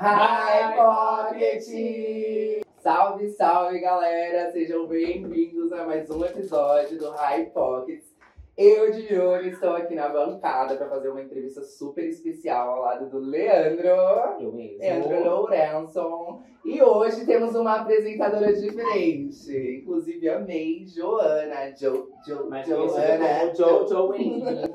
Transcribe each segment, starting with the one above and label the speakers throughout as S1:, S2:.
S1: Hi Pocket! Salve, salve galera! Sejam bem-vindos a mais um episódio do High Pockets. Eu, de Júlio, estou aqui na bancada para fazer uma entrevista super especial ao lado do Leandro.
S2: Eu mesmo.
S1: Leandro Lourenço. E hoje temos uma apresentadora diferente. Inclusive, amei Joana. Jo, jo,
S2: Mas
S1: Joana.
S3: Céu do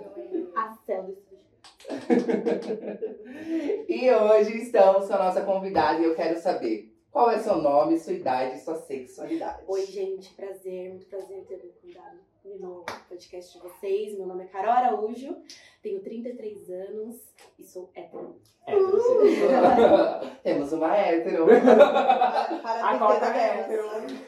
S1: E hoje estamos com a nossa convidada e eu quero saber qual é seu nome, sua idade e sua sexualidade.
S3: Oi, gente, prazer, muito prazer ter me convidado no podcast de vocês. Meu nome é Carol Araújo, tenho 33 anos e sou hétero.
S2: É, você.
S1: Temos uma hétero.
S2: A cota é hétero.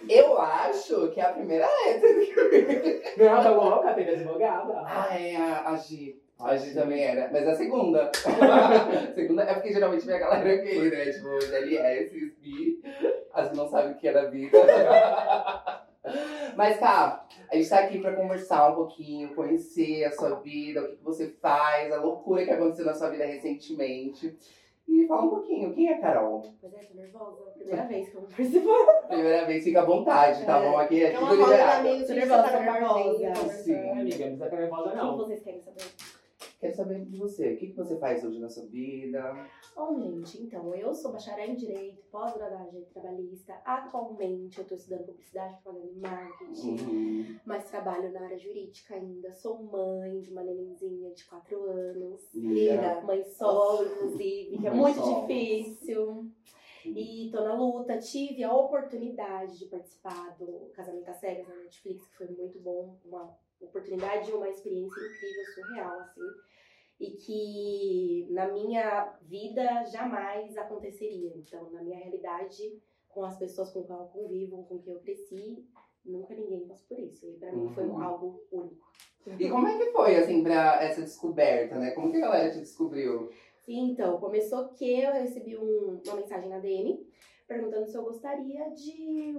S1: Eu acho que é a primeira hétero.
S2: Não, tá louca, tem advogada.
S1: Ah, é a, a Gi. A Gi também era. Mas a segunda. segunda é porque geralmente vem a galera gay, né? Tipo, GLS, bi. As que não sabem o que é da vida. Mas, cá, a gente tá aqui pra conversar um pouquinho, conhecer a sua vida, o que que você faz, a loucura que aconteceu na sua vida recentemente. E falar um pouquinho, quem é a Carol?
S3: Pois é, tô nervosa, primeira vez que eu vou participar.
S1: Primeira vez, fica à vontade, tá
S3: É.
S1: bom? Aqui é
S4: É
S1: tudo liberado.
S3: Tô
S4: a gente
S3: nervosa,
S4: tá
S3: tô nervosa.
S1: Sim.
S2: Amiga, não precisa ficar nervosa,
S3: O que
S2: não.
S3: vocês querem saber?
S1: Quero saber de você. O que que você faz hoje na sua vida?
S3: Bom, gente, então, eu sou bacharel em Direito, pós-graduada em Direito Trabalhista. Atualmente, eu tô estudando Publicidade, Propaganda e Marketing.
S1: Uhum.
S3: Mas trabalho na área jurídica ainda. Sou mãe de uma nenenzinha de 4 anos.
S1: Linda.
S3: Mãe solo, inclusive, que é muito
S1: solo.
S3: difícil. E tô na luta. Tive a oportunidade de participar do Casamento às Cegas na Netflix, que foi muito bom. Uma oportunidade e uma experiência incrível, surreal, assim. E que na minha vida jamais aconteceria. Então, na minha realidade, com as pessoas com quem eu convivo, com quem eu cresci, nunca ninguém passou por isso. E pra mim foi
S1: Uhum.
S3: algo único.
S1: E como é que foi, assim, pra essa descoberta, né? Como que a galera te descobriu?
S3: Então, começou que eu recebi um- uma mensagem na DM perguntando se eu gostaria de,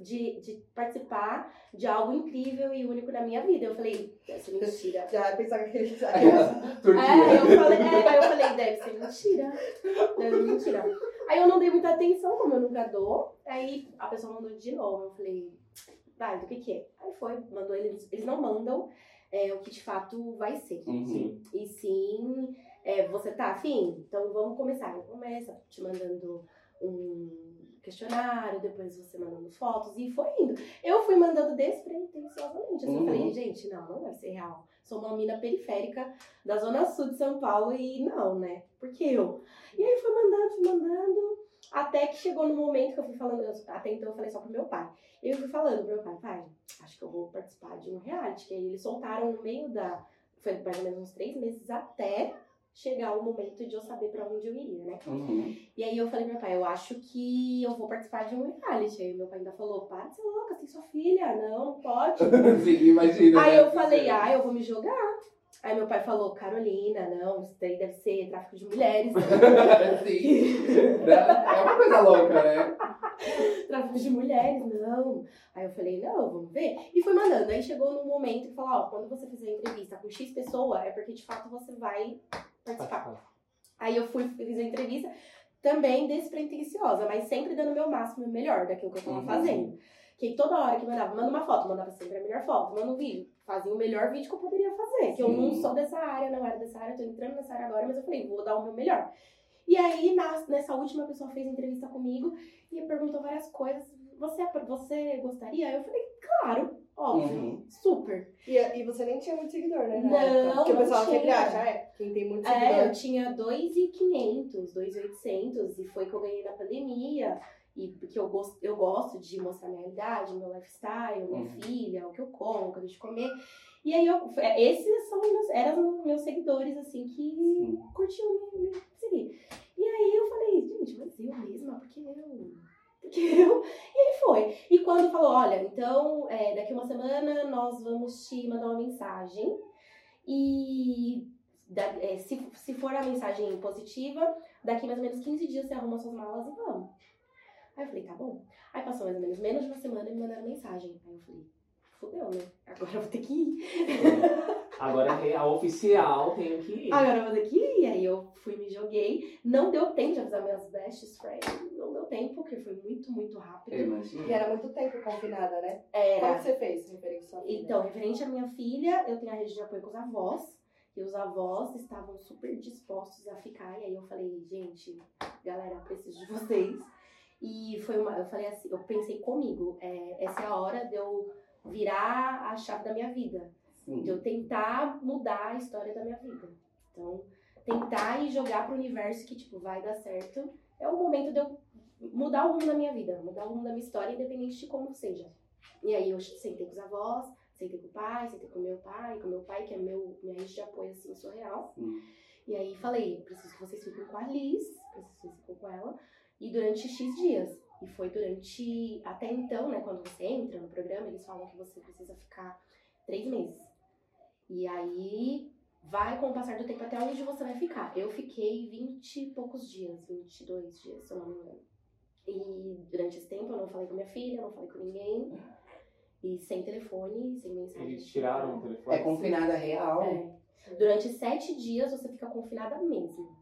S3: de, de participar de algo incrível e único na minha vida. Eu falei, deve ser mentira.
S4: Já pensava que ele
S3: É,
S1: Turquia.
S3: eu falei, é, aí eu falei, deve ser mentira. Deve ser mentira. Aí eu não dei muita atenção, como eu nunca dou. Aí a pessoa mandou de novo. Eu falei, vai, do que que é? Aí foi, mandou, eles, eles não mandam é, o que de fato vai ser.
S1: Uhum.
S3: E sim, é, você tá afim? Então vamos começar. Começa te mandando um questionário, depois você mandando fotos e foi indo. Eu fui mandando despretensiosamente. Assim,
S1: Uhum.
S3: Eu falei, gente, não, não vai ser real. Sou uma mina periférica da zona sul de São Paulo e não, né? Porque eu. E aí fui mandando, fui mandando, até que chegou no momento que eu fui falando, eu- até então eu falei só pro meu pai. E eu fui falando pro meu pai, pai, acho que eu vou participar de um reality. Que aí eles soltaram no meio da. Foi mais ou menos uns três meses até chegar o momento de eu saber pra onde eu iria, né?
S1: Uhum.
S3: E aí eu falei pro meu pai, eu acho que eu vou participar de um reality. Aí meu pai ainda falou, para de ser louca, tem sua filha, não, não pode.
S1: Sim, imagina.
S3: Aí
S1: né?
S3: eu falei, ah, eu vou me jogar. Aí meu pai falou, Carolina, não, isso daí deve ser tráfico de mulheres.
S1: Sim. É uma coisa louca, né?
S3: tráfico de mulheres, não. Aí eu falei, não, vamos ver. E fui mandando. Aí chegou num momento que falou, ó, quando você fizer entrevista com X pessoa, é porque de fato você vai participar. Aí eu fui, fiz a entrevista, também despretensiosa, mas sempre dando o meu máximo, o melhor daquilo que eu tava
S1: Uhum.
S3: fazendo. Que toda hora que mandava, manda uma foto, mandava sempre a melhor foto, manda um vídeo, fazia o melhor vídeo que eu poderia fazer. Que eu não
S1: Sim.
S3: sou dessa área, não era dessa área, tô entrando nessa área agora, mas eu falei, vou dar o meu melhor. E aí, na- nessa última pessoa fez entrevista comigo e perguntou várias coisas. Você, você gostaria? Eu falei, claro, óbvio,
S1: Uhum.
S3: super.
S4: E, e você nem tinha muito seguidor, né?
S3: Não,
S4: época? Porque o pessoal sempre acha, é, quem tem muito
S3: É, eu
S4: seguidor.
S3: tinha 2,500, 2,800 e foi que eu ganhei na pandemia. E porque eu gosto, eu gosto de mostrar minha realidade, meu lifestyle, minha
S1: Uhum.
S3: filha, o que eu como, o que eu deixo de comer. E aí, eu, é, esses são meus, eram meus seguidores, assim, que
S1: Sim.
S3: curtiam me, me seguir. E aí eu falei, gente, mas eu mesma, porque eu? Porque eu? E aí foi. E quando falou, olha, então, é, daqui uma semana nós vamos te mandar uma mensagem. E da- é, se, se for a mensagem positiva, daqui mais ou menos 15 dias você arruma suas malas e vamos. Aí eu falei, tá bom. Aí passou mais ou menos menos de uma semana e me mandaram mensagem. Aí eu falei, fudeu, né? Agora eu vou ter que ir.
S2: Agora é a oficial, tenho que ir.
S3: Agora eu vou ter que ir. Aí eu fui, me joguei. Não deu tempo de avisar minhas best friends. Tempo, porque foi muito, muito rápido.
S1: Eu imagino.
S4: E era muito tempo confinada, né? Como
S3: Era.
S4: que você fez referente à sua filha?
S3: Então, referente à minha filha, eu tenho a rede de apoio com os avós. E os avós estavam super dispostos a ficar. E aí eu falei, gente, galera, preciso de vocês. E foi uma. Eu falei assim, eu pensei comigo, é, essa é a hora de eu virar a chave da minha vida. De
S1: Sim.
S3: eu tentar mudar a história da minha vida. Então, tentar e jogar pro universo que, tipo, vai dar certo. É o momento de eu mudar o rumo da minha vida, mudar o rumo da minha história, independente de como seja. E aí eu sentei com os avós, sentei com o pai, sentei com o meu pai, com o meu pai, que é meu, minha rede de apoio, assim, surreal.
S1: Sim.
S3: E aí falei, preciso que vocês fiquem com a Liz, preciso que vocês fiquem com ela, e durante X dias. E foi durante, até então, né, quando você entra no programa, eles falam que você precisa ficar três meses. E aí vai com o passar do tempo até onde você vai ficar. Eu fiquei 20 e poucos dias, 22 dias, se eu não me engano. E durante esse tempo eu não falei com minha filha, não falei com ninguém. E sem telefone, sem mensagem.
S2: Eles tiraram o telefone.
S1: É confinada real.
S3: É. Durante sete dias você fica confinada mesmo.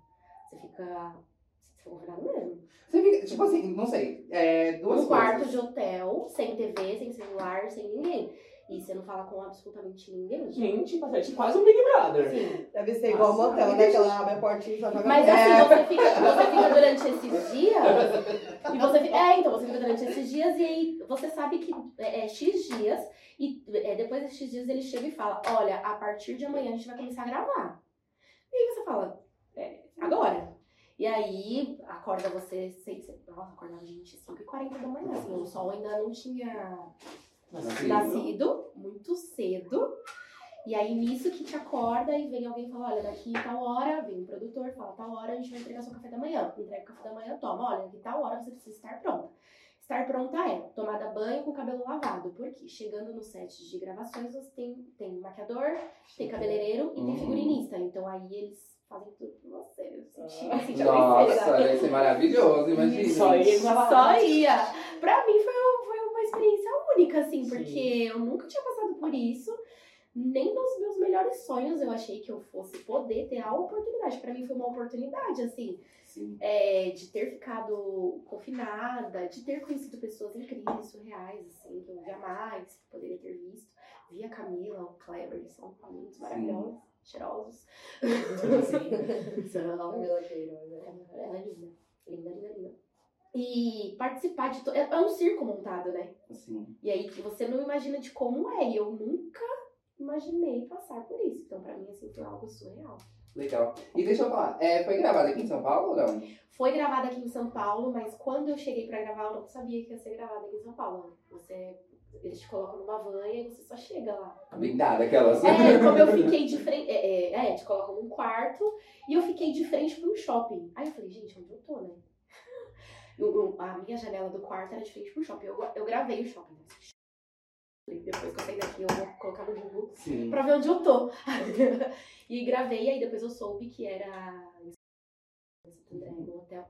S3: Você fica. Você fica confinada mesmo.
S1: Você fica, tipo assim, não sei, é, duas
S3: Num quarto de hotel, sem TV, sem celular, sem ninguém. E você não fala com absolutamente ninguém.
S2: Gente, tipo quase um Big Brother.
S3: Sim.
S4: Deve ser igual
S2: Nossa,
S4: motel,
S2: me
S4: né? Que ela abre a portinha e só joga
S3: Mas assim, você fica, você fica durante esses dias. E você fica, é, então você fica durante esses dias e aí você sabe que é, é X dias. E é, depois desses X dias ele chega e fala: Olha, a partir de amanhã a gente vai começar a gravar. E aí você fala: é, Agora. E aí acorda você, sei, sei, nossa, acordava gente 5h40 da manhã. Assim, o sol ainda não tinha
S1: Nascido.
S3: nascido muito cedo. E aí, nisso que te acorda e vem alguém e fala, olha, daqui tal hora, vem um produtor, fala, tal hora a gente vai entregar seu café da manhã. Entrega o café da manhã, toma, olha, daqui tal hora você precisa estar pronta. Estar pronta é tomada banho com cabelo lavado. Porque chegando no set de gravações, você tem, tem maquiador, tem cabeleireiro e tem
S1: Uhum.
S3: figurinista. Então aí eles fazem tudo por você. Eu senti, eu senti a
S1: Nossa, deve ser maravilhoso, imagina.
S2: Só tava
S3: Só ia. Pra mim foi, um- foi uma experiência única, assim,
S2: Sim.
S3: porque eu nunca tinha passado por isso. Nem nos meus melhores sonhos eu achei que eu fosse poder ter a oportunidade. Pra mim foi uma oportunidade, assim,
S1: Sim.
S3: é, de ter ficado confinada, de ter conhecido pessoas incríveis, surreais, assim, que eu jamais poderia ter visto. Vi a Camila, o Kleber, eles são lindos, maravilhosos, cheirosos. São.
S4: Camila Queiroz?
S3: Ela é linda. Linda, linda, linda. E participar de. To... É é um circo montado, né?
S1: Assim.
S3: E aí que você não imagina de como é. E eu nunca imaginei passar por isso. Então, pra mim, assim, foi algo surreal.
S1: Legal. E deixa eu falar, é, foi gravado aqui em São Paulo ou não?
S3: Foi gravada aqui em São Paulo, mas quando eu cheguei pra gravar, eu não sabia que ia ser gravada aqui em São Paulo. Você. Eles te colocam numa van e você só chega lá.
S1: Blindada, aquelas.
S3: É, como eu fiquei de frente. É, é, é, te colocam num quarto e eu fiquei de frente pra um shopping. Aí eu falei, gente, onde eu tô, né? Eu- eu- a minha janela do quarto era de frente pro shopping. Eu, eu gravei o shopping. né? Depois que eu sair daqui, eu vou colocar no Google
S1: Sim.
S3: pra ver onde eu tô. e gravei, aí depois eu soube que era no hotel.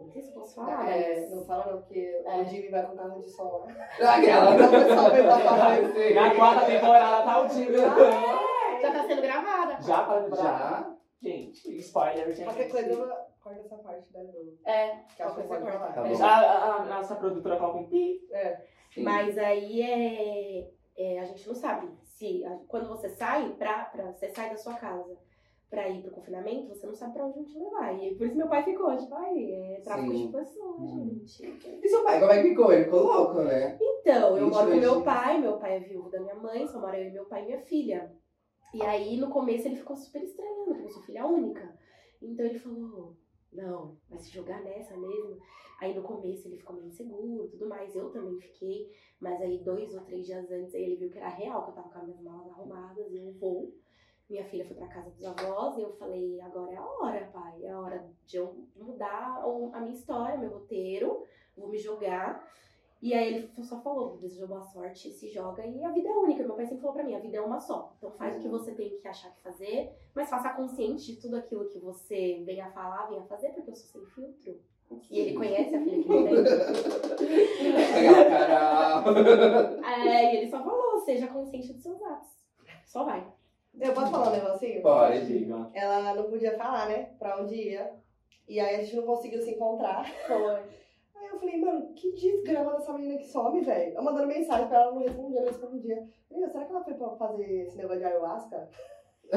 S3: Não sei se eu posso falar,
S4: É,
S3: mas.
S4: não fala não, porque
S3: É.
S4: o Jimmy vai com carro de sol. né?
S1: Aquela.
S4: Então, o pessoal falar.
S1: Sim.
S2: Na quarta temporada tá o time.
S3: Já tá sendo gravada.
S2: Já para
S1: Já?
S2: Gente, spoiler, gente.
S4: Qualquer coisa, corta essa parte da.
S3: É,
S4: Que acho que.
S1: Tá
S3: corta.
S1: bom.
S2: A, a- a nossa produtora coloca um pi.
S4: É.
S1: Sim.
S3: Mas aí é, é, a gente não sabe se a- quando você sai pra, pra você sai da sua casa pra ir pro confinamento, você não sabe pra onde vão te levar. E por isso meu pai ficou, tipo, ai, é tráfico
S1: Sim.
S3: de pessoas,
S1: Hum.
S3: gente.
S1: E seu pai, como é que ficou? Ele ficou louco, né?
S3: Então, eu
S1: 22
S3: moro com meu pai, meu pai é viúvo da minha mãe, só mora eu e meu pai e minha filha. E aí, no começo, ele ficou super estranhando, porque eu sou filha única. Então ele falou, não, vai se jogar nessa mesmo. Aí no começo ele ficou meio inseguro tudo mais, eu também fiquei. Mas aí dois ou três dias antes ele viu que era real, que eu tava com as minhas malas arrumadas e eu vou. Minha filha foi pra casa dos avós e eu falei, agora é a hora, pai. É a hora de eu mudar a minha história, meu roteiro, vou me jogar. E aí ele só falou, desejou boa sorte, se joga e a vida é única. Meu pai sempre falou pra mim, a vida é uma só. Então faz o que você tem que achar que fazer, mas faça consciente de tudo aquilo que você vem a falar, vem a fazer, porque eu sou sem filtro. E ele conhece a filha que ele tem. É, e ele só falou, seja consciente dos seus atos. Só vai.
S4: Eu posso falar um negocinho?
S1: Pode.
S2: Diga.
S4: Ela não podia falar, né? Pra onde ia. E aí a gente não conseguiu se encontrar.
S3: Foi.
S4: Aí eu falei, mano, que desgrama dessa menina que some, velho. Eu mandando mensagem pra ela, ela não respondia, não respondia. Meu, será que ela foi pra fazer esse negócio de ayahuasca?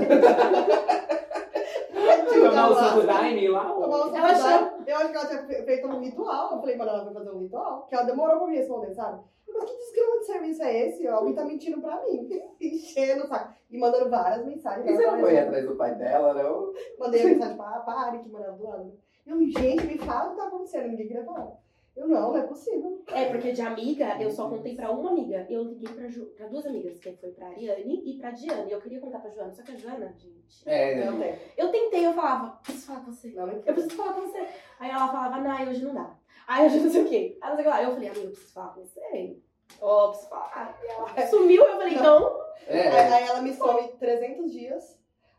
S2: Tomar o santo daime lá?
S3: Ela.
S4: Eu acho que ela tinha fe- feito um ritual. Eu falei, mano, ela foi fazer um ritual. Que ela demorou pra me responder, sabe? Mas que desgrama de serviço é esse? Alguém tá mentindo pra mim. Enchendo o saco. E mandando várias mensagens.
S1: E você
S4: Ela
S1: não foi atrás do pai dela, não?
S4: Mandei a mensagem pra, pra Ari, que morava do lado. Eu, gente, me fala o que tá acontecendo. Ninguém queria falar. Eu, não, não é possível.
S3: É, porque de amiga, eu só contei pra uma amiga. Eu liguei pra, Ju, pra duas amigas, que foi pra Ariane e pra Diana. E eu queria contar pra Joana, só que a Joana, gente.
S1: É,
S4: Não tem.
S3: Eu tentei, eu falava, preciso falar com você.
S4: Não, não
S3: Eu preciso falar com você. Aí ela falava, não, hoje não dá. Aí hoje não sei o quê. Aí não sei o que lá. Eu falei, amiga, eu preciso falar com você. Ó, preciso falar. E ela sumiu, eu falei, então.
S4: Aí,
S1: é.
S4: aí ela me some 300 dias.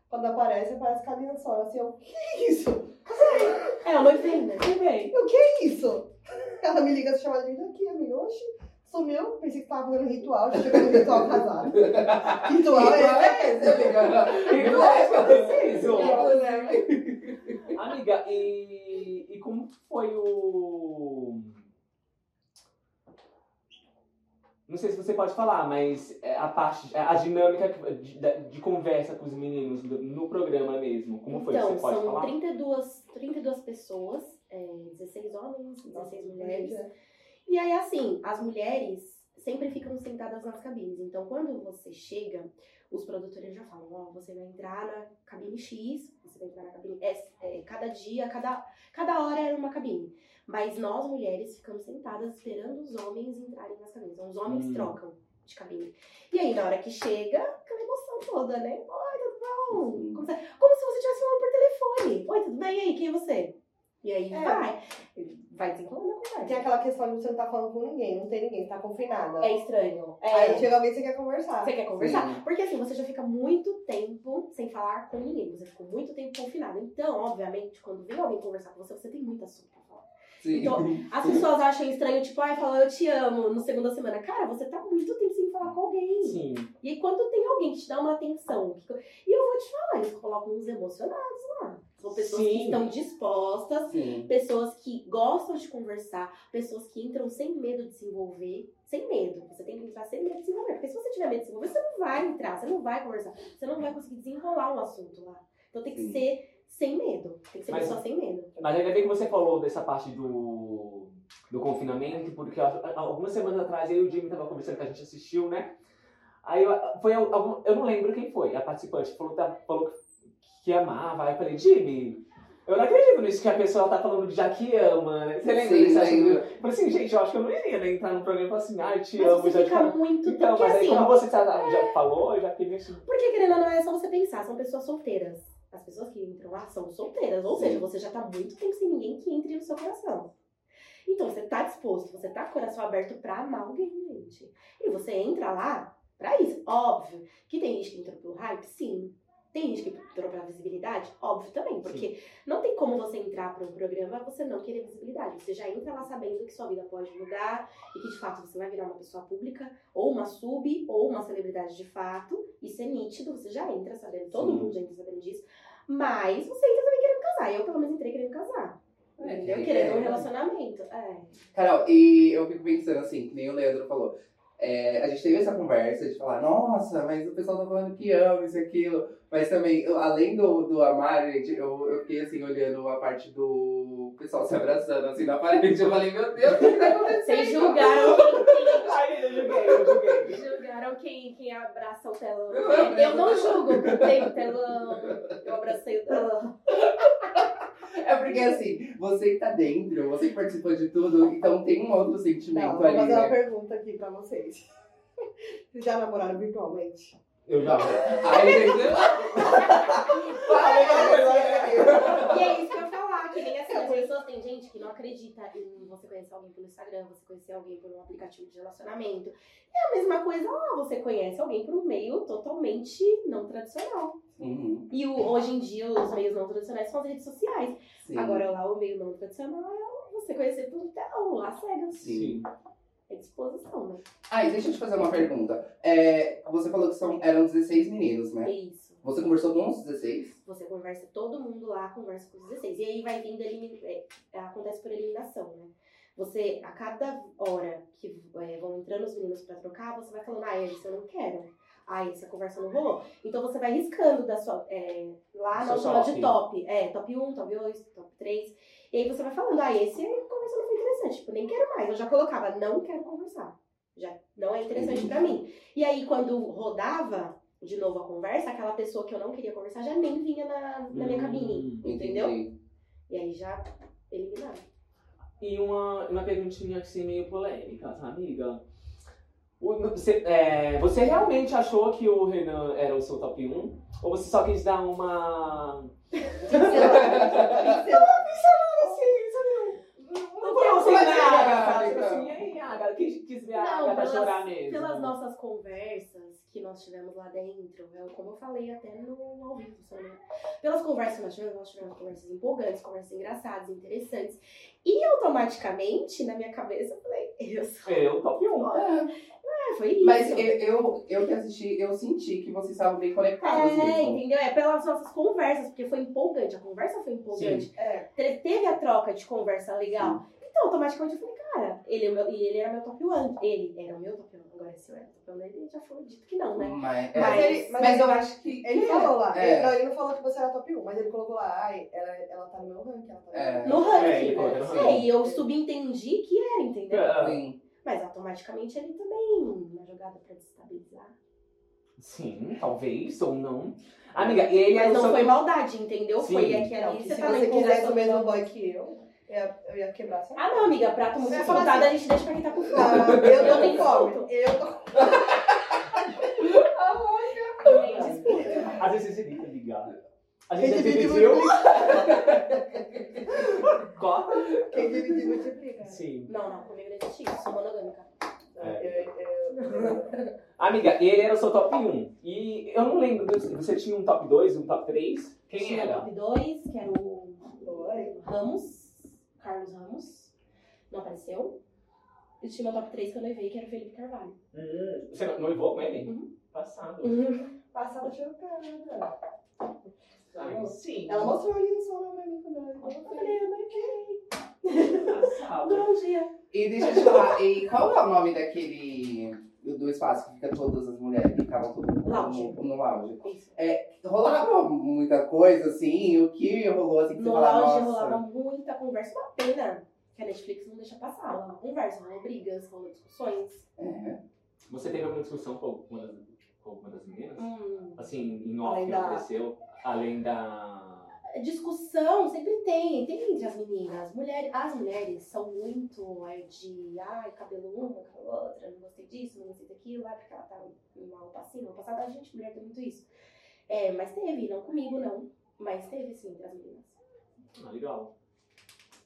S4: Quando aparece, parece que a minha sogra assim, eu, que isso?
S3: É, eu não entendo.
S2: Bem.
S4: Eu, que isso? Ela me liga, se chama de aqui, amiga. Oxi, sumiu. Pensei que tava fazendo ritual, já chegou no ritual casado. Ritual é.
S1: esse, amiga?
S2: Não é que aconteceu.
S1: Inclusive.
S2: Amiga, e, e como foi o. Não sei se você pode falar, mas é, a parte, a dinâmica de, de- de conversa com os meninos do- no programa mesmo. Como foi?
S3: Então,
S2: você pode
S3: são
S2: falar?
S3: 32, 32 pessoas, é, 16 homens, 16 mulheres.
S4: Gente,
S3: E aí, assim, as mulheres sempre ficam sentadas nas cabines. Então, quando você chega, os produtores já falam, ó, você vai entrar na cabine X, você vai entrar na cabine S, é, cada dia, cada, cada hora era uma cabine. Mas nós, mulheres, ficamos sentadas esperando os homens entrarem nas cabines. Então, os homens
S2: Hum.
S3: trocam de cabine. E aí, na hora que chega, aquela emoção toda, né? Oi, tudo bom? Como, você- como se você estivesse falando por telefone. Oi, tudo bem? E aí, quem é você? E aí,
S4: É.
S3: vai. Vai desenrolando a conversa.
S4: Tem aquela questão de você não tá falando com ninguém, não tem ninguém, tá confinada.
S3: É estranho.
S4: Aí
S3: É.
S4: chega alguém e você quer conversar.
S3: Você quer conversar?
S1: Sim.
S3: Porque assim, você já fica muito tempo sem falar com ninguém. Você ficou muito tempo confinado. Então, obviamente, quando vem alguém conversar com você, você tem muito assunto pra falar.
S1: Sim.
S3: Então, As pessoas acham estranho, tipo, ai, fala eu te amo no segunda semana. Cara, você tá muito tempo sem falar com alguém.
S2: Sim.
S3: E aí, quando tem alguém que te dá uma atenção, que- e eu vou te falar, eles colocam uns emocionados. São pessoas
S2: Sim.
S3: que estão dispostas
S1: Sim.
S3: pessoas que gostam de conversar, pessoas que entram sem medo de se envolver, sem medo. Você tem que entrar sem medo de se envolver. Porque se você tiver medo de se envolver, você não vai entrar, você não vai conversar, você não vai conseguir desenrolar um assunto lá. Então tem que
S1: Sim.
S3: ser sem medo. Tem que ser
S2: Mas-
S3: pessoa sem medo.
S2: Mas ainda bem que você falou dessa parte do, do confinamento, porque algumas semanas atrás eu e o Jimmy tava conversando que a gente assistiu, né? Aí eu, foi algum, eu não lembro quem foi, a participante falou, tá, falou que amava. Aí eu falei, Jimmy, eu não acredito nisso que a pessoa tá falando de já que ama, né? Você lembra
S1: Sim,
S2: disso? Eu falei assim, gente, eu acho que eu não iria né, entrar no programa e falar assim, ai, te
S3: Mas
S2: amo,
S3: você
S2: já te
S3: fica
S2: amo.
S3: muito
S2: Então,
S3: porque
S2: mas aí
S3: assim,
S2: como
S3: ó,
S2: você já, já falou, eu já fiquei assim.
S3: porque querendo ou não é só você pensar, são pessoas solteiras. As pessoas que entram lá são solteiras, ou
S1: Sim.
S3: seja, você já tá muito tempo sem ninguém que entre no seu coração. Então você tá disposto, você tá com o coração aberto pra amar alguém, gente. E você entra lá pra isso. Óbvio que tem gente que entrou pro hype, sim. Tem gente que entrou pra visibilidade, óbvio também, porque não tem como você entrar pra um programa você não querer visibilidade. Você já entra lá sabendo que sua vida pode mudar e que de fato você vai virar uma pessoa pública, ou uma sub, ou uma celebridade de fato. Isso é nítido, você já entra sabendo, todo
S2: Sim.
S3: mundo já entra sabendo disso. Mas você entra também querendo casar. Eu, pelo menos, entrei querendo casar.
S1: É,
S3: Entendeu? Querendo um
S1: é.
S3: relacionamento. É.
S1: Carol, e eu fico pensando assim, que nem o Leandro falou. É, a gente teve essa conversa de falar, nossa, mas o pessoal tá falando que ama isso e aquilo. Mas também, eu- além do, do amar, gente, eu, eu fiquei assim, olhando a parte do pessoal se abraçando assim na parede. Eu falei, meu Deus, o que tá acontecendo?
S3: Vocês julgaram quem,
S2: Ai, eu joguei, eu
S3: quem, julgaram quem, quem abraça o telão. Eu não julgo que tem o telão. Eu abracei o telão.
S1: É porque assim, você que tá dentro, você que participou de tudo, então tem um outro sentimento
S4: Não, vou
S1: ali,
S4: fazer uma
S1: né?
S4: pergunta aqui pra vocês. Vocês já namoraram virtualmente?
S2: Eu já.
S1: Ai, gente. Fala
S3: E é isso que eu ia falar, que nem assim, as pessoas, tem gente que não acredita em você conhecer alguém pelo Instagram, você conhecer alguém por um aplicativo de relacionamento. É a mesma coisa lá, você conhece alguém por um meio totalmente não tradicional.
S1: Uhum,
S3: E o- hoje em dia, os meios não tradicionais são as redes sociais.
S1: sim.
S3: Agora lá, o meio não tradicional é você conhecer por telão, lá cegas.
S1: Sim.
S3: É disposição, né?
S1: Ah, e deixa eu te fazer uma pergunta. É, você falou que são, eram 16 meninos, né?
S3: É isso.
S1: Você conversou com uns 16?
S3: Você conversa, todo mundo lá conversa com os 16. E aí vai vindo, elimin... é, acontece por eliminação, né? Você, a cada hora que é, vão entrando os meninos pra trocar, você vai falando, ah, esse eu não quero. Ah, essa conversa não rolou. Então você vai riscando da sua. é, lá chamamos
S2: top.
S3: de top. É, top 1, top 2, top 3. E aí você vai falando, ah, esse foi interessante. Tipo, nem quero mais. Eu já colocava, não quero conversar. Já não é interessante pra mim. E aí, quando rodava de novo a conversa, aquela pessoa que eu não queria conversar já nem vinha na, na minha
S2: Hum,
S3: cabine. Entendeu?
S1: Entendi.
S3: E aí já eliminava.
S2: E uma, uma perguntinha assim meio polêmica, tá, amiga? O- Você, é, você realmente achou que o Renan era o seu top 1? Ou você só quis dar uma. Assim, sabe? Não foi você
S1: Mas
S2: ver
S1: é,
S2: a Agatha,
S1: Agatha.
S2: tipo assim, ei, Agatha, quis, quis ver a
S3: Não,
S2: Agatha
S3: pelas-
S2: chorar mesmo.
S3: Pelas nossas conversas que nós tivemos lá dentro, eu- como eu falei até no ao vivo, só, né? pelas conversas que nós tivemos, nós tivemos conversas empolgantes, conversas engraçadas, interessantes. E automaticamente, na minha cabeça, eu falei, eu sou.
S2: Eu, top 1.
S3: É, foi isso.
S1: Mas eu, eu, eu que assisti, eu senti que vocês estavam bem conectados
S3: É,
S1: mesmo.
S3: entendeu? É pelas nossas conversas, porque foi empolgante. A conversa foi empolgante.
S4: É.
S3: Te- Teve a troca de conversa legal. Então, automaticamente eu falei, cara, ele, é meu, e ele era meu top 1. Ele era o meu top 1. Agora, se eu era o top 1 dele, ele já foi dito que não, né?
S1: Mas, é,
S4: Mas,
S3: Mas-
S4: ele, mas,
S1: mas eu acho que.
S4: ele falou lá.
S1: É.
S4: Ele, não, ele não falou que você era top 1, mas ele colocou lá, ai, ela, ela tá no meu ranking, ela tá no
S1: É.
S4: ranking.
S3: No ranking.
S2: É, colocou no
S3: É,
S2: ranking.
S3: e eu subentendi que era, entendeu?
S2: É.
S1: Sim.
S3: Mas automaticamente ele também, na jogada pra destabilizar.
S2: Sim, talvez, ou não. Amiga, e ele
S3: Mas
S2: era
S3: não foi maldade, entendeu?
S2: Sim.
S3: Foi aqui Você
S4: se
S3: tá
S4: você quisesse o mesmo boy que eu ia, eu ia quebrar essa
S3: Ah, não, amiga, prato muito soltado,
S4: assim-
S3: a gente deixa pra quem tá com fome.
S4: Não, eu
S3: Eu
S4: tô com fome.
S3: fome.
S4: Eu tô
S3: Gente, desculpa.
S2: Às vezes você fica ligado. A
S4: Quem
S2: gente dividiu. Corta.
S4: Quem divide multiplica.
S2: Sim.
S3: Não, não, comigo não existe isso, sou monogâmica.
S2: É.
S4: Eu- eu-
S2: Amiga, ele era o seu top 1. E eu não lembro, você tinha um top 2, um top 3? Quem
S3: Tinha
S2: era?
S3: top 2, que era o
S4: Oi.
S3: Ramos, Carlos Ramos, não apareceu. E tinha o top 3 que eu levei, que era o Felipe Carvalho.
S2: Hum, você noivou com ele?
S3: Uhum.
S2: Passado.
S4: Passada chocada.
S2: Ai, sim.
S4: Ela mostrou ali no sono pra mim quando ela
S3: Eu
S4: falou.
S3: falei, eu não quero.
S2: Passado.
S3: Durou um dia.
S1: E deixa eu te falar, e qual é o nome daquele. Do do espaço que fica todas as mulheres que ficavam todo mundo
S3: Lounge.
S1: no, no lounge?
S3: Isso.
S1: Rolava muita coisa, assim, o que rolou assim que você
S3: No
S1: fala,
S3: auge
S1: nossa.
S3: rolava muita conversa. Uma pena que a Netflix não deixa passar. Rolava conversa, rolou brigas, rolou discussões.
S1: É.
S2: Você teve alguma discussão com alguma das, com alguma das meninas?
S3: Hum,
S2: Assim, em off que
S4: da-
S2: aconteceu? Além da.
S3: Discussão sempre tem, tem entre as meninas. Mulher, as mulheres são muito é, de ai, cabelo uma, cabelo outra, não gostei disso, não gostei daquilo, ai, porque ela tá mal passinho, mal passada. A gente, mulher, tem muito isso. É, mas teve, não comigo, não. Mas teve sim entre as meninas.
S2: Ah, legal.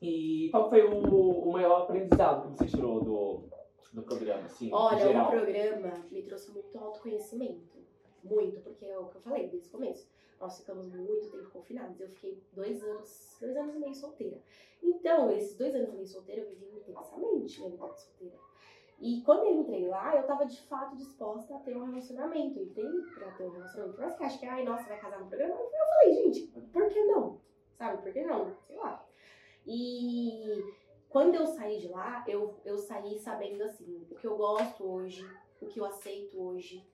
S2: E qual foi o, o maior aprendizado que você tirou do, do programa, assim,
S3: Olha, o programa me trouxe muito autoconhecimento. Muito, porque é o que eu falei desde o começo. Nós ficamos muito tempo confinados. Eu fiquei dois anos, dois anos e meio solteira. Então, esses dois anos e meio solteira, eu vivi intensamente minha vida de solteira. E quando eu entrei lá, eu tava de fato disposta a ter um relacionamento. Eu entrei pra ter um relacionamento. Mais que acha que, ai, nossa, vai casar no programa. Eu falei, gente, por que não? Sabe, por que não? Sei lá. E quando eu saí de lá, eu, eu saí sabendo assim, o que eu gosto hoje, o que eu aceito hoje,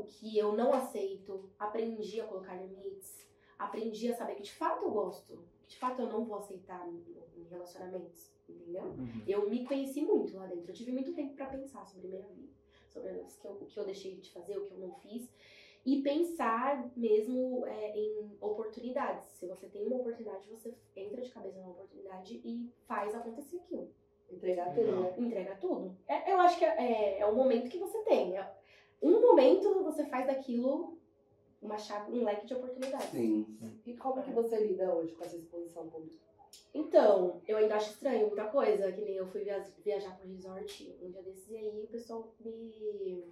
S3: o que eu não aceito, aprendi a colocar limites, aprendi a saber que de fato eu gosto, que de fato eu não vou aceitar em, relacionamentos, entendeu?
S2: Uhum.
S3: Eu me conheci muito lá dentro, eu tive muito tempo pra pensar sobre a minha vida, sobre as que eu- o que eu deixei de fazer, o que eu não fiz. E pensar mesmo é, em oportunidades. Se você tem uma oportunidade, você entra de cabeça na oportunidade e faz acontecer aquilo
S4: Entregar tudo, né?
S3: entrega tudo. É, eu acho que é, é o momento que você tem. É, um momento você faz daquilo uma chave, um leque de oportunidades.
S1: Sim.
S4: E como que você lida hoje com essa exposição pública?
S3: Então, eu ainda acho estranho muita coisa, que nem eu fui via- viajar pro resort um dia desses e aí o pessoal me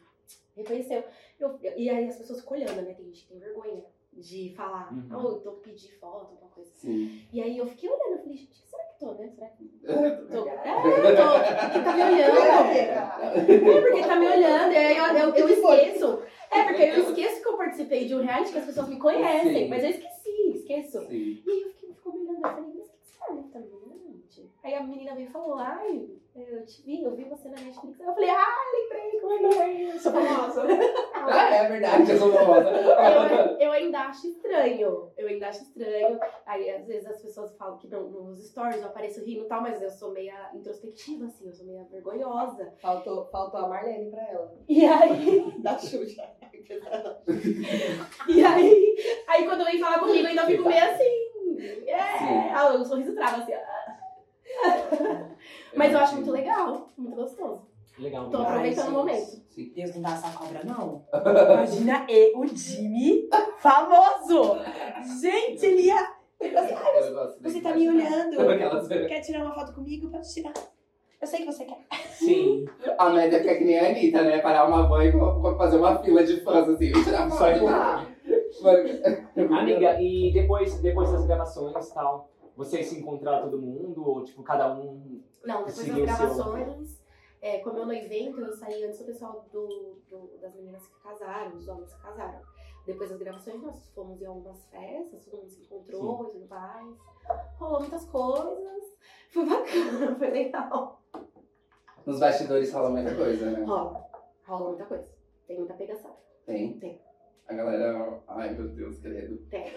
S3: reconheceu. Eu- e aí as pessoas ficam olhando, né? Tem gente que tem vergonha de falar,
S2: Uhum.
S3: oh, eu tô pedir foto, alguma coisa.
S1: Sim.
S3: E aí eu fiquei olhando, eu falei, gente, será que tô, né? Será que
S1: Tô.
S3: tô? É, tô. Porque tá me olhando. É, porque tá me olhando. E aí eu, eu, eu esqueço. É, porque eu esqueço que eu participei de um reality que as pessoas me conhecem.
S1: Sim.
S3: Mas eu esqueci, esqueço.
S1: Sim.
S3: E aí eu fiquei, ficou me olhando. Eu falei, mas o que você tá me olhando, gente? Aí a menina veio e falou, ai, eu te vi, eu vi você na Netflix. Eu falei, ah, lembrei, como é
S2: Sou famosa.
S1: Ah, é verdade, eu sou famosa.
S3: eu, eu ainda acho estranho. Eu ainda acho estranho. Aí, às vezes, as pessoas falam que não, nos stories eu apareço rindo e tal, mas eu sou meia introspectiva, assim, eu sou meia vergonhosa.
S4: Faltou, faltou a Marlene pra ela.
S3: E aí,
S4: Da Xuxa.
S3: e aí, aí quando vem falar comigo, eu ainda fico meio assim. É,
S1: Sim.
S3: ah, o sorriso trava assim. ah. Mas eu acho muito legal.
S2: Legal.
S3: Tô aproveitando o momento.
S1: Sim.
S5: Deus não dá essa cobra, não. Imagina e o Jimmy famoso. Gente, ele ia. ele assim, "Ai,
S1: Eu gosto
S5: Você tá me olhando. Quer tirar uma foto comigo? Pode tirar. Eu sei que você quer.
S2: Sim.
S1: A média fica que nem a Anitta, né? Parar uma van e fazer uma fila de fãs assim. Tirar foto.
S2: Só
S1: tá?
S2: Amiga, e depois, depois das gravações e tal, vocês se encontraram todo mundo? Ou, tipo, cada um...
S3: Não, depois das gravações, é, como eu no evento, eu saí antes do pessoal do, do- das meninas que casaram, dos homens que casaram. Depois das gravações, nós fomos em algumas festas, todo mundo se encontrou e tudo mais. Rolou muitas coisas. Foi bacana, foi legal.
S1: Nos bastidores rola muita coisa, né?
S3: Rola. Rola muita coisa. Tem muita pegação.
S1: Tem?
S3: Tem.
S1: A galera. Ai, meu Deus, credo.
S3: Tem.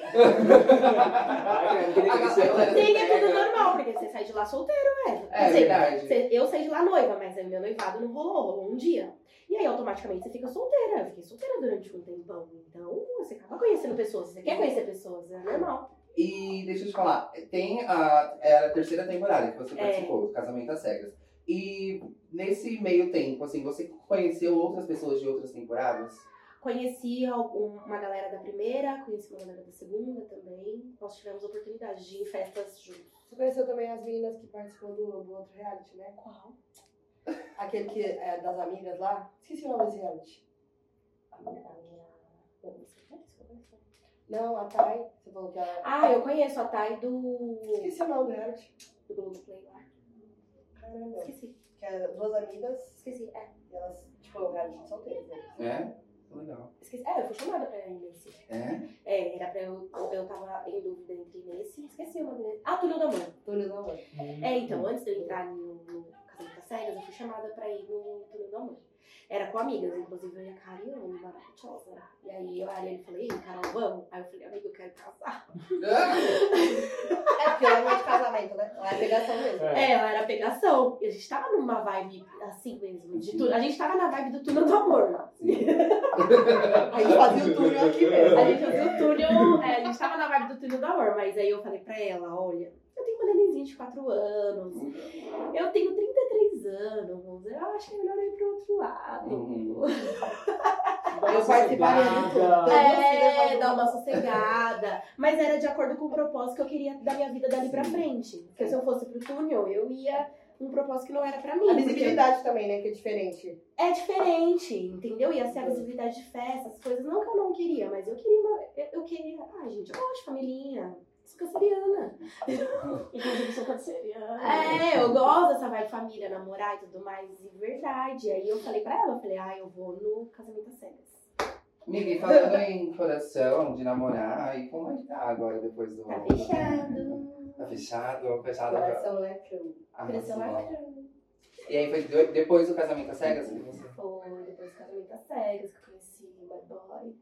S3: Tem que é tudo normal, porque você sai de lá solteiro, velho.
S1: É verdade.
S3: Você- Eu saí de lá noiva, mas aí meu noivado não rolou, rolou um dia. E aí automaticamente você fica solteira. Eu fiquei solteira durante um tempão. Então você acaba conhecendo pessoas. Você quer conhecer pessoas, é normal.
S1: E deixa eu te falar, tem a, é a terceira temporada que você
S3: É.
S1: participou, do Casamento às Cegas. E nesse meio tempo, assim, você conheceu outras pessoas de outras temporadas?
S3: Conheci uma galera da primeira, conheci uma galera da segunda também. Nós tivemos oportunidade de ir em festas juntos.
S4: Você conheceu também as meninas que participou do, do outro reality, né?
S3: Qual?
S4: Aquele que é das amigas lá. Esqueci o nome desse reality.
S3: A minha. A minha... Bom, você conhece? Eu conheço.
S4: Não, a Thay. Você falou que ela.
S3: Ah, eu conheço a Thay do.
S4: Esqueci o nome do reality.
S3: do Globoplay lá.
S4: Caramba.
S3: Esqueci.
S4: Que é duas amigas
S3: Esqueci. É.
S4: e elas, tipo, o reality de solteiros. Né?
S1: É? Legal.
S3: Esqueci. É, eu fui chamada pra ir nesse.
S1: É?
S3: É, era pra eu. Eu tava em dúvida entre nesse. Esqueci o nome dele. Ah, Túnel da Mãe.
S4: Túnel da Mãe.
S3: É, então, antes de eu entrar no, no Casamento das Cegas, eu fui chamada pra ir no Túnel da Mãe. Era com amigas, inclusive eu e a Kariane, maravilhosa. E aí a Ariane falou, ei, Carol, vamos? Aí eu falei, amigo, eu quero casar.
S4: É porque ela não é de casamento, né? Ela é pegação mesmo.
S3: É, ela era pegação. E a gente tava numa vibe assim mesmo. De tu... A gente tava na vibe do túnel do amor.
S4: Aí fazia o túnel aqui mesmo.
S3: A gente fazia o túnel. é, a gente tava na vibe do túnel do amor. Mas aí eu falei pra ela, olha, eu tenho uma nenenzinha de 4 anos. Eu tenho 33 anos. Eu acho que é melhor ir pro outro lado.
S1: Uhum.
S4: Eu participaria de tudo.
S3: É, dar uma sossegada. Mas era de acordo com o propósito que eu queria da minha vida dali pra frente. Porque se eu fosse pro túnel, eu ia um propósito que não era pra mim.
S4: A
S3: porque-
S4: visibilidade também, né? Que é diferente.
S3: é diferente, entendeu? Ia ser a visibilidade de festa, essas coisas. Não que eu não queria, mas eu queria uma. Eu, eu queria. Ai, gente, eu gosto de familhinha. Sou canceriana.
S2: Inclusive, sou canceriana.
S3: É, eu gosto dessa vibe família, namorar e tudo mais. E verdade. Aí eu falei pra ela, eu falei, ah, eu vou no casamento às cegas.
S1: Miguel, falando em coração, de namorar, e como é que tá agora depois do.
S3: Tá fechado.
S1: Tá fechado, fechado.
S4: Coração lecão.
S3: Cresceu
S1: Arrasou.
S3: lacrando.
S1: E aí foi de- depois do casamento às cegas que você.
S3: Foi depois do casamento às cegas que eu conheci o my boy.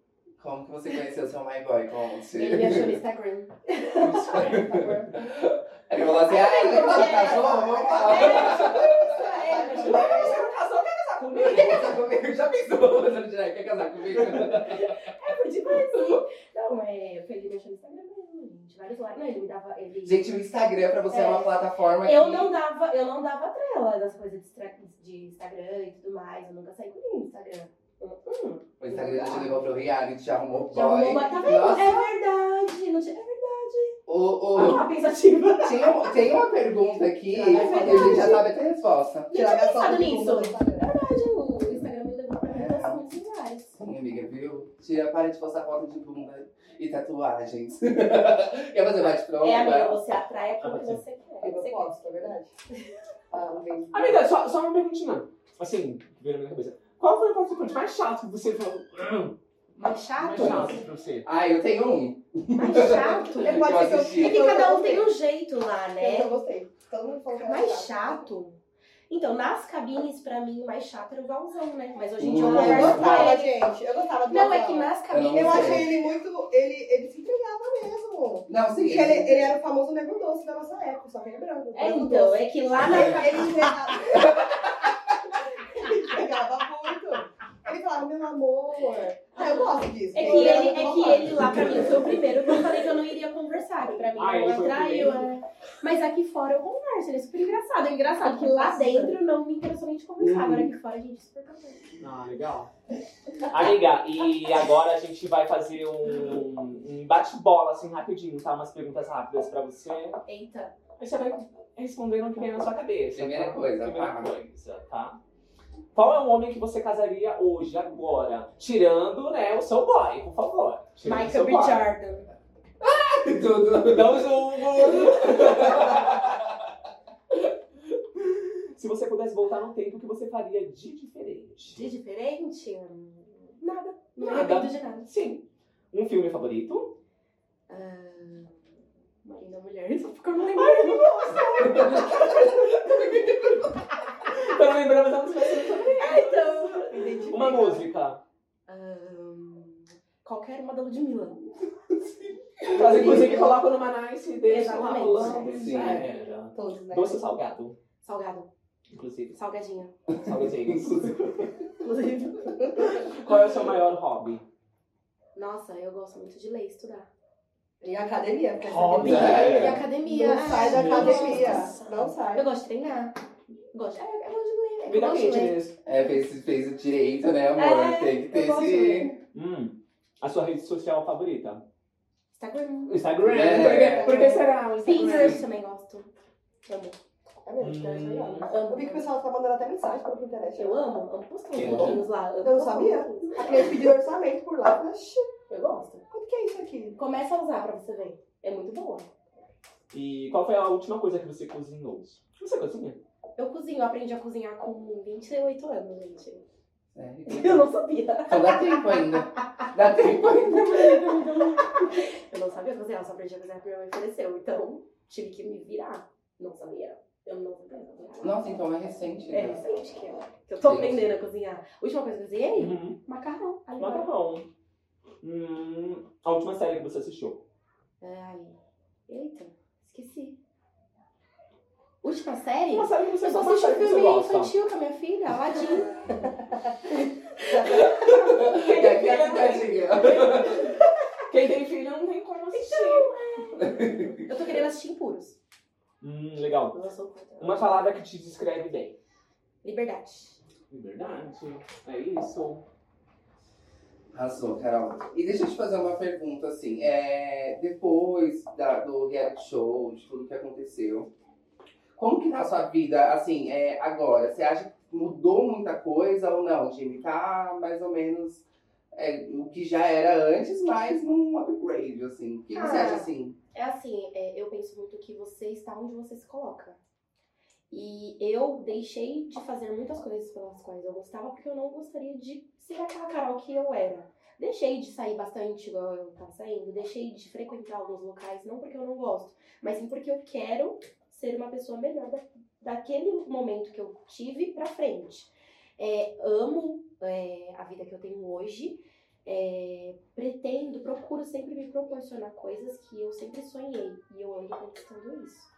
S1: Como que você conheceu seu my boy? Conte.
S3: Ele me achou no Instagram.
S1: Ele falou assim, ah, ele falou, casou, vamos lá.
S3: É,
S2: Você não casou, quer casar comigo?
S1: Quer casar comigo? Já pensou? Você não dirá, quer casar comigo?
S3: É, foi assim. Não, é, foi ele me achou no Instagram mesmo, gente. Vários likes. Não, ele me dava. Ele...
S1: Gente, o Instagram pra você é, uma plataforma
S3: Eu
S1: que...
S3: não dava, eu não dava trela das coisas de, de Instagram e tudo mais. Eu nunca saí com ninguém no Instagram. Hum,
S1: O Instagram já te levou pro reality, já arrumou
S3: já
S1: boy.
S3: arrumou, tá vendo?
S1: Nossa,
S3: É verdade. Não tinha, é verdade.
S1: o, o,
S3: Ah, pensativa.
S1: tinha, tem uma pergunta aqui
S4: É
S1: que a gente já sabe até a resposta.
S3: Eu tinha pensado nisso. É verdade, o Instagram me levou pra muitos muitos lugares.
S1: Sim, amiga, viu? Tira, para de postar foto de bunda e tatuagens. Quer fazer bate-pronto?
S3: É, amiga, você atrai aquilo
S2: Ah,
S3: que você quer.
S4: Eu
S3: Você
S4: posso, é verdade. Ah.
S2: Amiga, só, só uma perguntinha. Assim, veio na minha cabeça. Qual foi o participante mais chato que você falou? "Hum,
S3: Mais
S2: Mais
S3: chato?
S2: chato pra você.
S1: Ah, eu tenho um.
S3: Mais chato?
S4: É, pode
S1: Eu
S4: ser que eu
S1: assisti.
S3: É que cada um tem um jeito lá,
S4: Eu
S3: né?
S4: não gostei. Todo mundo falou que era
S3: Mais chato? Então, nas cabines, pra mim, o mais chato era o Galzão, né? Mas hoje em dia eu.
S4: Eu
S3: converso com
S4: gostava,
S3: ele.
S4: gente. Eu gostava do
S3: Não, é que nas
S1: Eu
S3: cabines.
S4: Eu achei ele muito. Ele, ele se entregava mesmo.
S1: Não, sim.
S4: Porque ele, ele era o famoso nego doce da nossa época, só que ele é branco.
S3: É, então,
S4: doce.
S3: é que lá na.
S4: Ele entregava. falava, meu amor. Ah, eu gosto disso.
S3: É que,
S4: Ele
S3: é que ele lá pra mim foi o primeiro que eu falei que eu não iria conversar, que pra mim
S2: Ah,
S3: não atraiu.
S2: primeiro?
S3: é. Mas aqui fora eu converso, ele é super engraçado. É engraçado que lá dentro não me interessou nem de conversar,
S2: Hum.
S3: agora aqui fora a gente super conversa.
S2: Ah, legal. Amiga, e agora a gente vai fazer um, um bate-bola, assim, rapidinho, tá? Umas perguntas rápidas pra você.
S3: Eita.
S2: Aí você vai respondendo o que vem na sua cabeça.
S1: Primeira
S2: tá?
S1: coisa,
S2: Primeira
S1: pá.
S2: coisa, tá? Qual é o homem que você casaria hoje, agora? Tirando, né, o seu boy, por favor. Tirando
S3: Michael B.
S2: boy.
S3: Jordan.
S1: Tudo.
S2: Não julgo! Se você pudesse voltar no tempo, o que você faria de diferente?
S3: De diferente? Nada. Não me
S2: Nada.
S3: arrependo de nada.
S2: Sim. Um filme favorito?
S3: Ah, Marina Mulher. Só porque eu não lembro.
S2: Eu não lembrava da música.
S3: então.
S2: Uma música.
S3: Ahn, qualquer uma da Ludmilla.
S2: Mas inclusive coloca no Manice e deixa lá rolando e
S1: Sim.
S2: já era.
S4: Todos, né?
S2: Doce ou salgado,
S3: Salgado.
S2: inclusive.
S3: Salgadinha.
S2: Salgadinhos.
S3: Inclusive.
S2: Qual é o seu maior hobby?
S3: Nossa, eu gosto muito de ler e estudar.
S4: Em academia. Porque
S2: Hobby.
S4: academia-
S1: É.
S3: E academia.
S4: Não sai da academia. Não sai.
S3: Eu gosto de treinar. Gosto, é,
S2: fitness.
S1: É, fez, fez o direito, né, amor?
S3: É,
S1: Tem que ter esse.
S2: Hum. A sua rede social favorita?
S3: Instagram.
S2: Instagram.
S1: É.
S2: Por, que, será o Instagram?
S3: Pinterest também gosto. Amo.
S4: É mesmo, Pinterest é legal.
S2: Hum.
S4: Eu vi que o pessoal tá mandando até mensagem pelo Pinterest.
S3: Eu amo, amo postar uns pouquinhos lá.
S4: Eu não sabia. A cliente pediu orçamento por lá. Eu falei, "Oxi,
S3: Eu gosto.
S4: quanto que é isso aqui?
S3: Começa a usar pra você ver. É muito boa.
S2: E qual foi a última coisa que você cozinhou? Você cozinha?
S3: Eu cozinho, eu aprendi a cozinhar com 28 anos, gente.
S1: Sério?
S3: Eu não sabia.
S1: Então dá tempo ainda. Dá tempo ainda.
S3: Eu não sabia cozinhar, eu só aprendi a cozinhar porque minha mãe ofereceu. Então, tive que me virar. Não sabia. Eu não sabia cozinhar.
S1: Nossa, então é recente.
S3: É
S1: né?
S3: recente que eu, que eu tô aprendendo a cozinhar. A última coisa que eu cozinhei,
S2: Uhum.
S3: macarrão. óleo.
S2: Macarrão. Hum, a última série que você assistiu?
S3: Ai, eita, esqueci. Última série?
S2: Uma série que você
S3: Eu só
S2: uma
S3: assisti
S2: você
S3: filme
S2: gosta.
S3: infantil com a minha filha, Aladdin.
S2: Quem tem filho não tem como assistir.
S3: Eu tô querendo assistir impuros.
S2: Hum, legal.
S3: Eu.
S2: Uma palavra que te descreve bem.
S3: Liberdade.
S2: Verdade. É isso.
S1: Arrasou, Carol. E deixa eu te fazer uma pergunta, assim. É, depois da- do reality show, de tudo que aconteceu, como que tá a sua vida, assim, é, agora? Você acha que mudou muita coisa ou não, Jimmy? Tá mais ou menos é, o que já era antes, mas num upgrade, assim. O que você
S3: Ah.
S1: acha, assim?
S3: É assim, é, eu penso muito que você está onde você se coloca. E eu deixei de fazer muitas coisas pelas quais eu gostava porque eu não gostaria de ser aquela Carol que eu era. Deixei de sair bastante igual eu tava saindo, deixei de frequentar alguns locais, não porque eu não gosto, mas sim porque eu quero ser uma pessoa melhor da, daquele momento que eu tive pra frente. É, amo é, a vida que eu tenho hoje, é, pretendo, procuro sempre me proporcionar coisas que eu sempre sonhei e eu ando conquistando isso.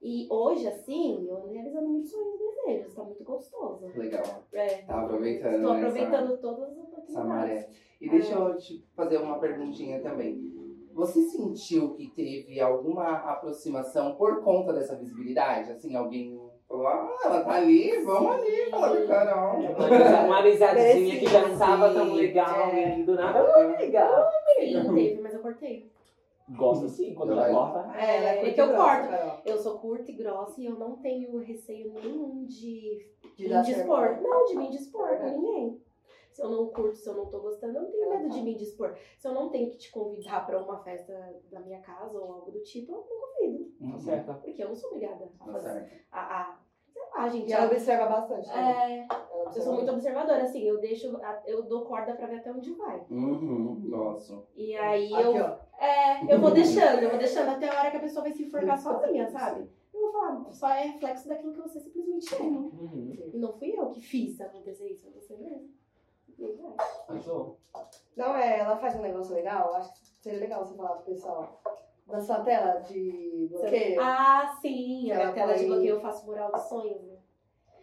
S3: E hoje, assim, eu ando realizando muitos sonhos e desejos, tá muito gostoso.
S1: Legal.
S3: É,
S1: Tá aproveitando,
S3: tô
S1: né, essa-
S3: aproveitando todas as
S1: essa
S3: oportunidades.
S1: maré. E deixa eu te fazer uma perguntinha também. Você sentiu que teve alguma aproximação por conta dessa visibilidade? Assim, alguém falou, ah, ela tá ali, vamos ali falar com Carol.
S2: Uma, uma amizadezinha que já não tava tão legal
S3: é.
S2: e do nada. Oi, amiga.
S3: Sim, teve, mas eu cortei.
S2: Gosta sim, quando ela
S1: Vai.
S2: corta.
S3: É,
S4: ela
S3: porque eu
S4: grossa,
S3: corto.
S4: Carol.
S3: Eu sou curta e grossa e eu não tenho receio nenhum de
S4: De
S3: me dispor. Não, de me dispor com
S4: É.
S3: ninguém. Se eu não curto, se eu não tô gostando, eu não tenho medo de me dispor. Se eu não tenho que te convidar pra uma festa da minha casa ou algo do tipo, eu não convido.
S2: Tá
S1: Uhum.
S2: certo.
S3: Porque eu não sou obrigada a
S1: Tá
S3: fazer. A, a, sei lá, gente.
S4: E ela
S3: a-
S4: observa bastante. né?
S3: é, eu sou muito observadora, assim, eu deixo, eu dou corda pra ver até onde vai.
S1: Uhum. Nossa.
S3: E aí
S4: Aqui,
S3: eu,
S4: ó.
S3: é, eu vou deixando, eu vou deixando até a hora que a pessoa vai se enforcar sozinha, sabe? Eu vou falar, só é reflexo daquilo que você simplesmente é.
S2: Uhum.
S3: E não fui eu que fiz acontecer isso, foi você mesmo.
S4: Não, é, ela faz um negócio legal, acho que seria legal você falar pro pessoal. Da sua tela de bloqueio.
S3: Ah, sim, a minha tela de bloqueio eu faço mural dos sonhos, né?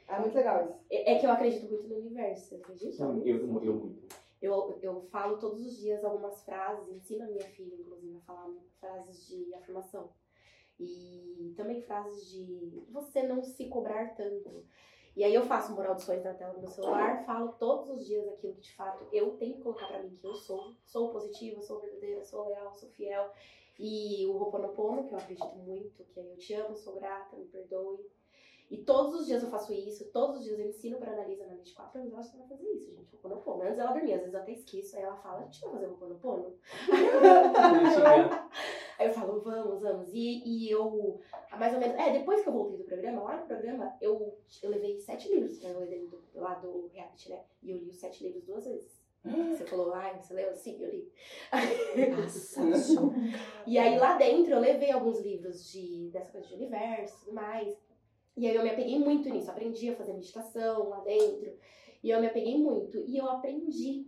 S4: É muito legal isso.
S3: É é que eu acredito muito no universo, você acredita?
S2: Eu, eu, eu muito.
S3: Eu, eu falo todos os dias algumas frases, ensino a minha filha, inclusive, a falar frases de afirmação. E também frases de você não se cobrar tanto. E aí eu faço mural de sonhos na tela do meu celular, falo todos os dias aquilo que de fato eu tenho que colocar pra mim que eu sou. Sou positiva, sou verdadeira, sou leal, sou fiel. E o Ho'oponopono, que eu acredito muito, que é eu te amo, sou grata, me perdoe. E todos os dias eu faço isso, todos os dias eu ensino pra Analisa na de 4 anos, ela vai fazer isso, gente. Ho'oponopono. Antes ela dormia, às vezes eu até esqueço, aí ela fala, a gente vai fazer Ho'oponopono?
S2: Bonitinha.
S3: Aí eu falo, vamos, vamos. E, e eu, mais ou menos, é, depois que eu voltei do programa, lá no programa, eu, eu levei sete livros pra eu ler do, lá do reality, né? E eu li os sete livros duas vezes. Você falou, ai, você leu? Sim, eu li. E aí lá dentro eu levei alguns livros de, dessa coisa de universo e tudo mais. E aí eu me apeguei muito nisso. Aprendi a fazer meditação lá dentro. E eu me apeguei muito. E eu aprendi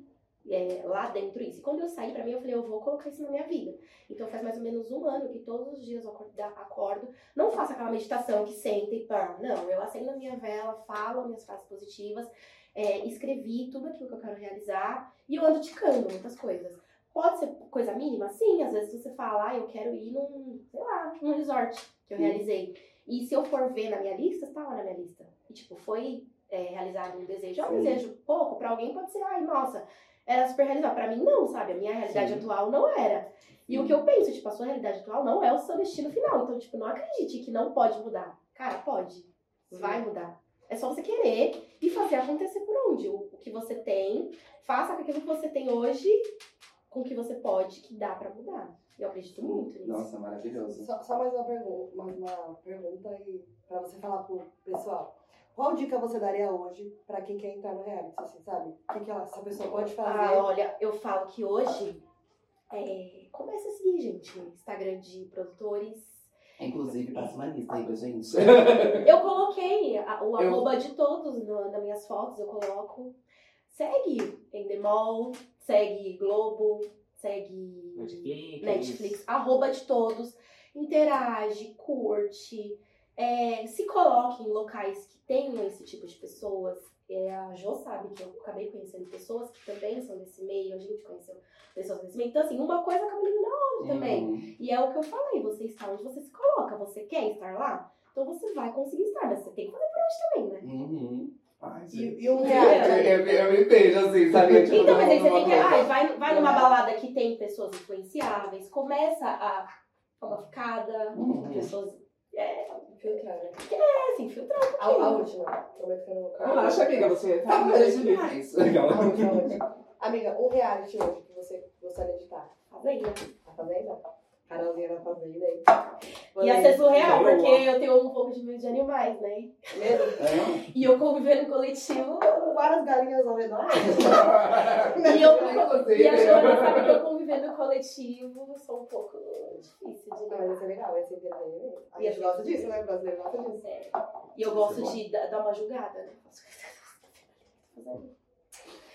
S3: é, lá dentro isso. E quando eu saí, pra mim, eu falei, eu vou colocar isso na minha vida. Então faz mais ou menos um ano que todos os dias eu acordo, acordo não faço aquela meditação que senta e pá. Não, eu acendo a minha vela, falo minhas frases positivas, é, escrevi tudo aquilo que eu quero realizar e eu ando ticando muitas coisas. Pode ser coisa mínima? Sim, às vezes você fala, ah, eu quero ir num, sei lá, num resort que eu
S1: Sim.
S3: realizei. E se eu for ver na minha lista, tá lá na minha lista. E tipo, foi é, realizado um desejo. É um desejo pouco, pra alguém pode ser, ai, nossa, era super realizado. Pra mim, não, sabe? A minha realidade
S1: Sim.
S3: atual não era. E o
S1: Sim.
S3: que eu penso, tipo, a sua realidade atual não é o seu destino final. Então, tipo, não acredite que não pode mudar. Cara, pode. Vai mudar. É só você querer e fazer acontecer por onde. O, o que você tem, faça com aquilo que você tem hoje, com o que você pode, que dá pra mudar. Eu acredito muito nisso.
S1: Nossa, maravilhoso.
S4: Só, só mais uma pergunta, mais uma pergunta e pra você falar pro pessoal. Qual dica você daria hoje pra quem quer entrar no reality, assim, sabe? O que, que ela, essa pessoa pode fazer?
S3: Ah, olha, eu falo que hoje é, comece a seguir, gente, Instagram de produtores.
S1: Inclusive, passa uma lista aí pra gente.
S3: Eu coloquei a- o
S1: Eu-
S3: arroba de todos no- nas minhas fotos, eu coloco. Segue Endemol, segue Globo, segue
S2: Netflix.
S3: Netflix, arroba de todos. Interage, curte, é, se coloque em locais que tenham esse tipo de pessoas. É, a Jo sabe que eu acabei conhecendo pessoas que também são desse meio, a gente conheceu pessoas desse meio. Então, assim, uma coisa acaba ligando a outra também.
S1: Uhum.
S3: E é o que eu falei, você está onde você se coloca. Você quer estar lá? Então você vai conseguir estar, mas você tem que fazer por onde também, né?
S1: Uhum. Ai, gente.
S4: E, e um
S1: Eu,
S4: reality.
S1: eu, eu me vejo assim, sabe? Tipo,
S3: Então, mas aí você tem que. Ai, vai, vai numa balada que tem pessoas influenciáveis, começa a uma ficada,
S1: Uhum.
S3: pessoas. É,
S4: Filtrar, né?
S3: é assim, filtrar um
S4: A, a última. Que eu não.
S2: Relaxa, amiga, você
S1: Tá
S2: tá
S1: demais.
S4: A última, a última. Amiga, um reality hoje que você gostaria de estar.
S3: Fazenda.
S4: A Fazenda? Carolzinha na Fazenda aí.
S3: Ia ser surreal, porque eu tenho um pouco de medo de animais, né?
S4: Medo?
S1: É?
S3: E eu conviver no coletivo.
S4: Com várias galinhas ao redor.
S3: E eu
S1: Inclusive.
S3: E a Joana sabe que eu conviver no coletivo sou um pouco difícil de
S4: mas ia ser legal, ia ser interessante. A gente gosta disso, né? O brasileiro gosta disso.
S3: É. E eu gosto de da- dar uma julgada, né?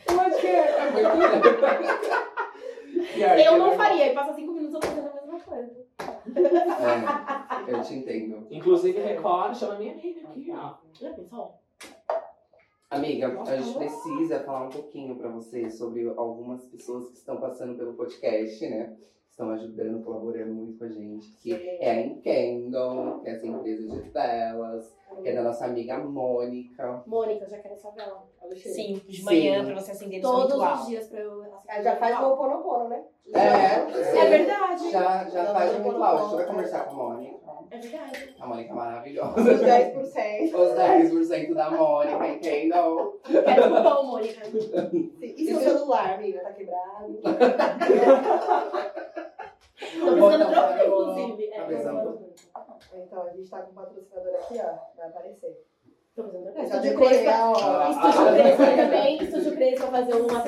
S1: Eu acho que é é muito. E aí,
S3: Eu não
S1: é-
S3: faria, e passa cinco minutos eu fazendo a mesma coisa.
S1: É, eu te entendo.
S2: Inclusive, Record, chama minha amiga aqui, ó.
S3: Já pensou?
S1: Amiga,
S3: Nossa,
S1: a gente precisa falar um pouquinho pra você sobre algumas pessoas que estão passando pelo podcast, né? Estão ajudando, colaborando muito com a gente. Que é a Enkendon, que é essa empresa de telas, que é da nossa amiga Mônica.
S3: Mônica, eu já quero essa vela.
S5: Sim, de manhã
S1: Sim.
S5: pra você acender
S3: Todos os dias pra eu acender
S4: já faz o. Ho'oponopono, né?
S1: É,
S3: É verdade.
S1: Já, já faz
S4: não,
S1: ritual. A gente vai conversar com a Mônica.
S3: É verdade.
S1: A Mônica é maravilhosa.
S4: Os 10%.
S1: Os 10% da Mônica, Enkendon.
S3: Quero cupom, Mônica.
S4: E E seu celular, amiga, tá quebrado?
S3: Tô precisando trocar, inclusive. É,
S1: Tá precisando.
S4: Então, a gente tá com um patrocinador aqui, ó. Vai aparecer.
S3: tô precisando trocar.
S4: Já
S3: Estúdio. Estúdio
S1: Ah,
S3: Crespa
S1: ah,
S3: também. Estúdio Crespa fazer uma.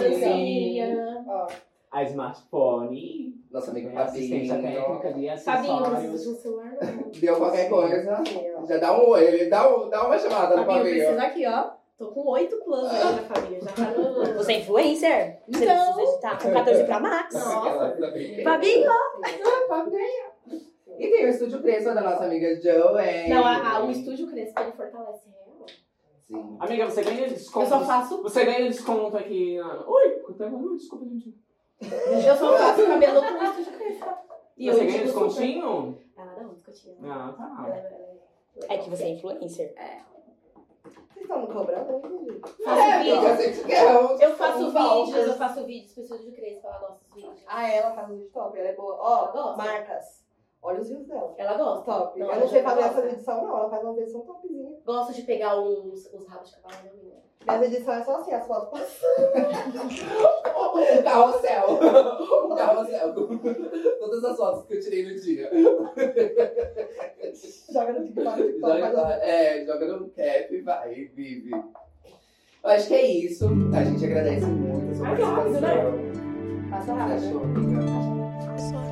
S4: Ó,
S2: A smartphone,
S1: Nossa amiga
S2: assistência
S1: Fabinho.
S2: técnica de
S3: Fabinho,
S2: acessórios.
S3: um celular novo.
S1: Deu qualquer coisa. Já dá um oi, ele dá, um, dá uma chamada no
S3: Fabinho,
S1: Fabinho.
S3: precisa aqui, ó. Tô com 8 plus ainda, Fabinho. Já tá no...
S5: Você é influencer? Você
S3: Então.
S5: precisa estar com 14 Pro Max.
S3: Nossa.
S5: Fabinho!
S1: Fabinho. E tem o Estúdio Crespa da nossa amiga Joey.
S3: Não, a, a, o Estúdio Crespa, ele fortalece real.
S1: Sim.
S2: Amiga, você ganha
S3: Eu
S2: desconto.
S3: só faço...
S2: Você ganha desconto aqui. na- Oi, ui, desculpa, gente.
S3: Eu só faço cabelo com o Estúdio Crespa. E
S2: você ganha descontinho?
S3: Ela dá um descontinho.
S2: Ah, tá.
S3: É- ela
S5: É que você é influencer.
S4: Vocês estão me cobrando? Eu.
S3: Faço
S1: É,
S3: Eu faço vídeos, eu faço vídeos pro Estúdio Crespa, ela gosta dos vídeos.
S4: Ah, ela faz um vídeo top, ela é boa. Ó, marcas. Olha os rios dela.
S3: Ela gosta.
S4: Top.
S3: Não,
S4: eu
S3: ela
S4: não sei fazer essa edição, não. Ela faz uma edição topzinha.
S3: Gosto de pegar uns, os rabos de cavalo, né, menina?
S4: Minhas edições é só assim, as fotos
S1: Um carrossel. Um carrossel. Todas as fotos que eu tirei no dia.
S4: joga no TikTok.
S1: Joga, é, joga no cap e vai, vive. Eu acho que é isso. A gente agradece muito a sua
S3: que rápido,
S1: participação.
S3: Passa rápido.
S1: amiga?
S5: Só